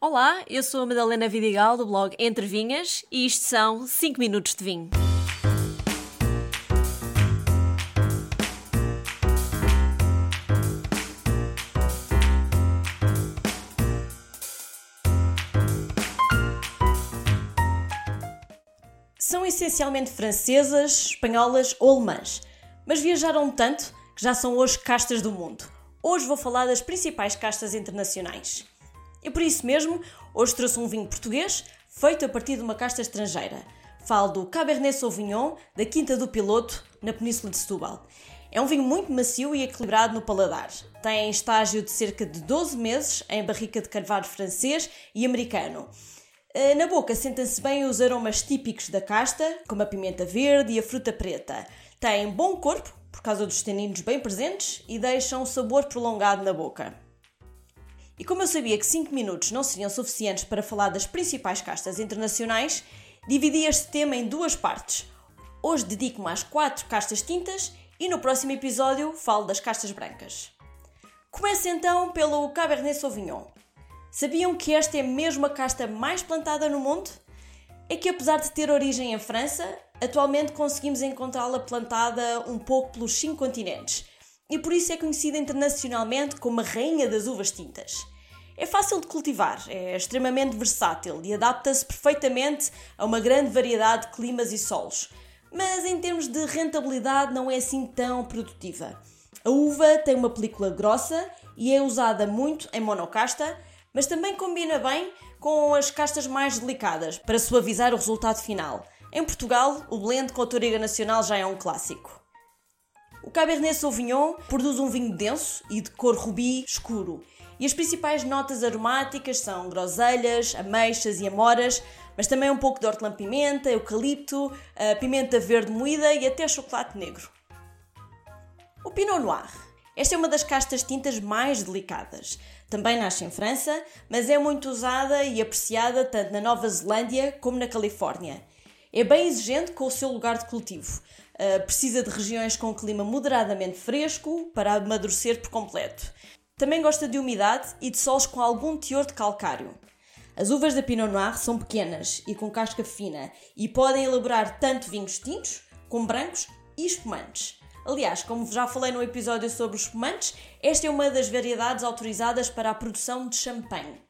Olá, eu sou a Madalena Vidigal do blog Entre Vinhas e isto são 5 minutos de vinho. São essencialmente francesas, espanholas ou alemãs, mas viajaram tanto que já são hoje castas do mundo. Hoje vou falar das principais castas internacionais. E por isso mesmo, hoje trouxe um vinho português feito a partir de uma casta estrangeira. Falo do Cabernet Sauvignon da Quinta do Piloto, na Península de Setúbal. É um vinho muito macio e equilibrado no paladar. Tem estágio de cerca de 12 meses em barrica de carvalho francês e americano. Eh, na boca sentem-se bem os aromas típicos da casta, como a pimenta verde e a fruta preta. Tem bom corpo, por causa dos taninos bem presentes, e deixa um sabor prolongado na boca. E como eu sabia que 5 minutos não seriam suficientes para falar das principais castas internacionais, dividi este tema em duas partes. Hoje dedico-me às 4 castas tintas e no próximo episódio falo das castas brancas. Começo então pelo Cabernet Sauvignon. Sabiam que esta é mesmo a casta mais plantada no mundo? É que apesar de ter origem em França, atualmente conseguimos encontrá-la plantada um pouco pelos cinco continentes e por isso é conhecida internacionalmente como a rainha das uvas tintas. É fácil de cultivar, é extremamente versátil e adapta-se perfeitamente a uma grande variedade de climas e solos, mas em termos de rentabilidade não é assim tão produtiva. A uva tem uma película grossa e é usada muito em monocasta, mas também combina bem com as castas mais delicadas para suavizar o resultado final. Em Portugal, o blend com a Toriga Nacional já é um clássico. O Cabernet Sauvignon produz um vinho denso e de cor rubi escuro. E as principais notas aromáticas são groselhas, ameixas e amoras, mas também um pouco de hortelã-pimenta, eucalipto, pimenta verde moída e até chocolate negro. O Pinot Noir. Esta é uma das castas tintas mais delicadas. Também nasce em França, mas é muito usada e apreciada tanto na Nova Zelândia como na Califórnia. É bem exigente com o seu lugar de cultivo, Uh, precisa de regiões com clima moderadamente fresco para amadurecer por completo. Também gosta de umidade e de solos com algum teor de calcário. As uvas da Pinot Noir são pequenas e com casca fina e podem elaborar tanto vinhos tintos como brancos e espumantes. Aliás, como já falei no episódio sobre os espumantes, esta é uma das variedades autorizadas para a produção de champanhe.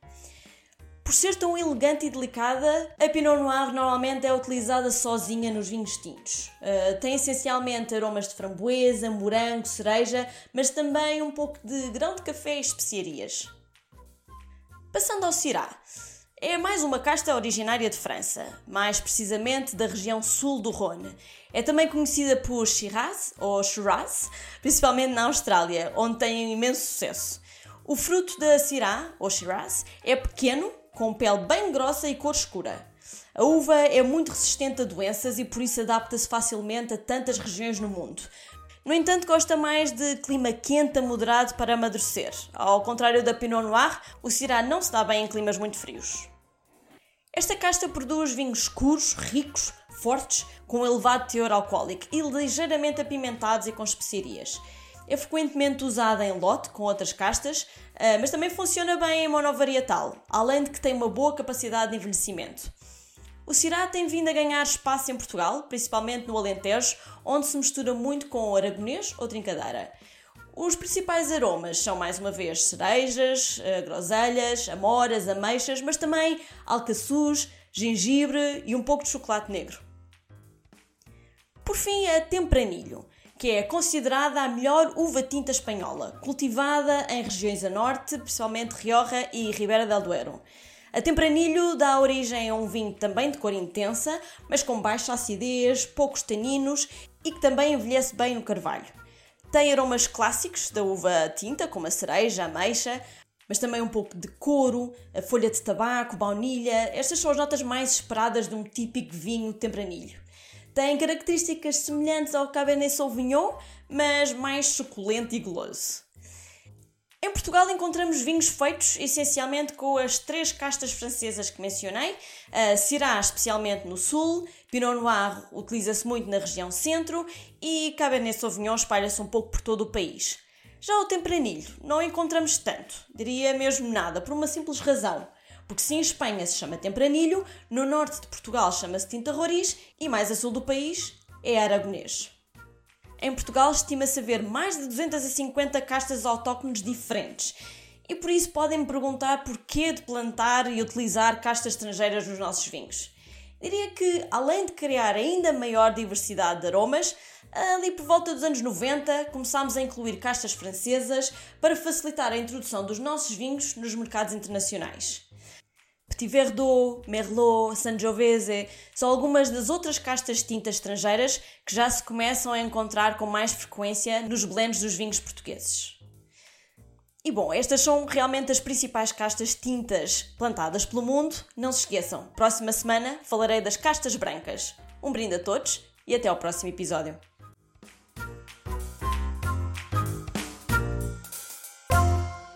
Por ser tão elegante e delicada, a Pinot Noir normalmente é utilizada sozinha nos vinhos tintos. Uh, tem essencialmente aromas de framboesa, morango, cereja, mas também um pouco de grão de café e especiarias. Passando ao Syrah. É mais uma casta originária de França, mais precisamente da região sul do Rhône. É também conhecida por Shiraz ou Shiraz, principalmente na Austrália, onde tem imenso sucesso. O fruto da Syrah, ou Shiraz, é pequeno, com pele bem grossa e cor escura. A uva é muito resistente a doenças e por isso adapta-se facilmente a tantas regiões no mundo. No entanto, gosta mais de clima quente a moderado para amadurecer. Ao contrário da Pinot Noir, o Syrah não se dá bem em climas muito frios. Esta casta produz vinhos escuros, ricos, fortes, com elevado teor alcoólico e ligeiramente apimentados e com especiarias. É frequentemente usada em lote com outras castas, ah, mas também funciona bem em monovarietal, além de que tem uma boa capacidade de envelhecimento. O Syrah tem vindo a ganhar espaço em Portugal, principalmente no Alentejo, onde se mistura muito com o aragonês ou trincadeira. Os principais aromas são, mais uma vez, cerejas, ah, groselhas, amoras, ameixas, mas também alcaçuz, gengibre e um pouco de chocolate negro. Por fim, a tempranilho que é considerada a melhor uva tinta espanhola, cultivada em regiões a norte, principalmente Rioja e Ribeira del Duero. A Tempranilho dá origem a um vinho também de cor intensa, mas com baixa acidez, poucos taninos e que também envelhece bem no carvalho. Tem aromas clássicos da uva tinta, como a cereja, a ameixa, mas também um pouco de couro, folha de tabaco, baunilha. Estas são as notas mais esperadas de um típico vinho tempranilho. Tem características semelhantes ao Cabernet Sauvignon, mas mais suculento e goloso. Em Portugal encontramos vinhos feitos essencialmente com as três castas francesas que mencionei, a Syrah especialmente no sul, Pinot Noir utiliza-se muito na região centro e Cabernet Sauvignon espalha-se um pouco por todo o país. Já o Tempranilho não encontramos tanto, diria mesmo nada, por uma simples razão. Porque se em Espanha se chama Tempranilho, no norte de Portugal chama-se Tinta Roriz e mais a sul do país é Aragonês. Em Portugal estima-se haver mais de 250 castas autóctones diferentes e por isso podem me perguntar porquê de plantar e utilizar castas estrangeiras nos nossos vinhos. Diria que, além de criar ainda maior diversidade de aromas, ali por volta dos anos 90 começámos a incluir castas francesas para facilitar a introdução dos nossos vinhos nos mercados internacionais. Petit Verdot, Merlot, Sangiovese são algumas das outras castas tintas estrangeiras que já se começam a encontrar com mais frequência nos blends dos vinhos portugueses. E bom, estas são realmente as principais castas tintas plantadas pelo mundo. Não se esqueçam, próxima semana falarei das castas brancas. Um brinde a todos e até ao próximo episódio.